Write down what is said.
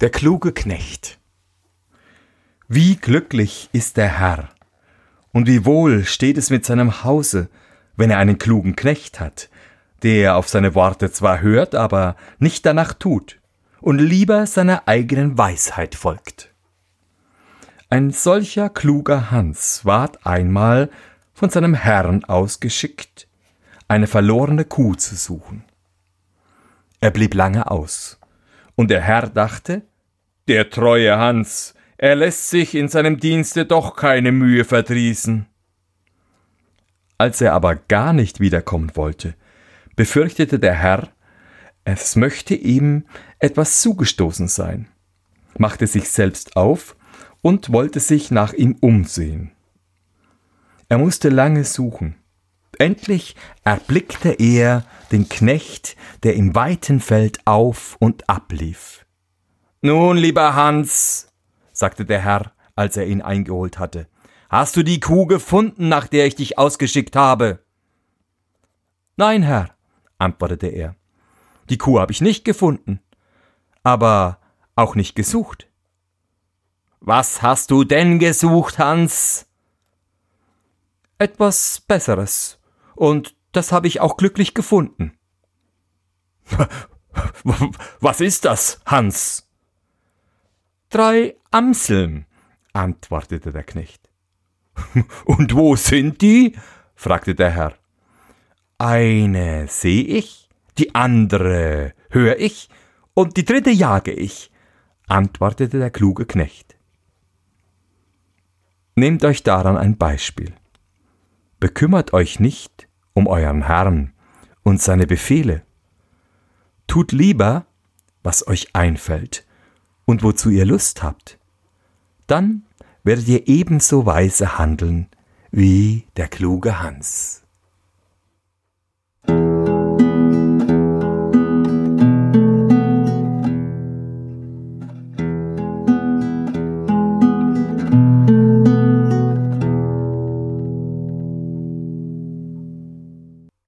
Der kluge Knecht. Wie glücklich ist der Herr, und wie wohl steht es mit seinem Hause, wenn er einen klugen Knecht hat, der auf seine Worte zwar hört, aber nicht danach tut, und lieber seiner eigenen Weisheit folgt. Ein solcher kluger Hans ward einmal von seinem Herrn ausgeschickt, eine verlorene Kuh zu suchen. Er blieb lange aus, und der Herr dachte, der treue Hans, er lässt sich in seinem Dienste doch keine Mühe verdrießen. Als er aber gar nicht wiederkommen wollte, befürchtete der Herr, es möchte ihm etwas zugestoßen sein, machte sich selbst auf und wollte sich nach ihm umsehen. Er musste lange suchen. Endlich erblickte er den Knecht, der im weiten Feld auf und ablief. Nun, lieber Hans, sagte der Herr, als er ihn eingeholt hatte, hast du die Kuh gefunden, nach der ich dich ausgeschickt habe? Nein, Herr, antwortete er, die Kuh habe ich nicht gefunden, aber auch nicht gesucht. Was hast du denn gesucht, Hans? Etwas Besseres, und das habe ich auch glücklich gefunden. Was ist das, Hans? Drei Amseln, antwortete der Knecht. Und wo sind die? fragte der Herr. Eine sehe ich, die andere höre ich und die dritte jage ich, antwortete der kluge Knecht. Nehmt euch daran ein Beispiel. Bekümmert euch nicht um euren Herrn und seine Befehle. Tut lieber, was euch einfällt, und wozu ihr Lust habt, dann werdet ihr ebenso weise handeln wie der kluge Hans.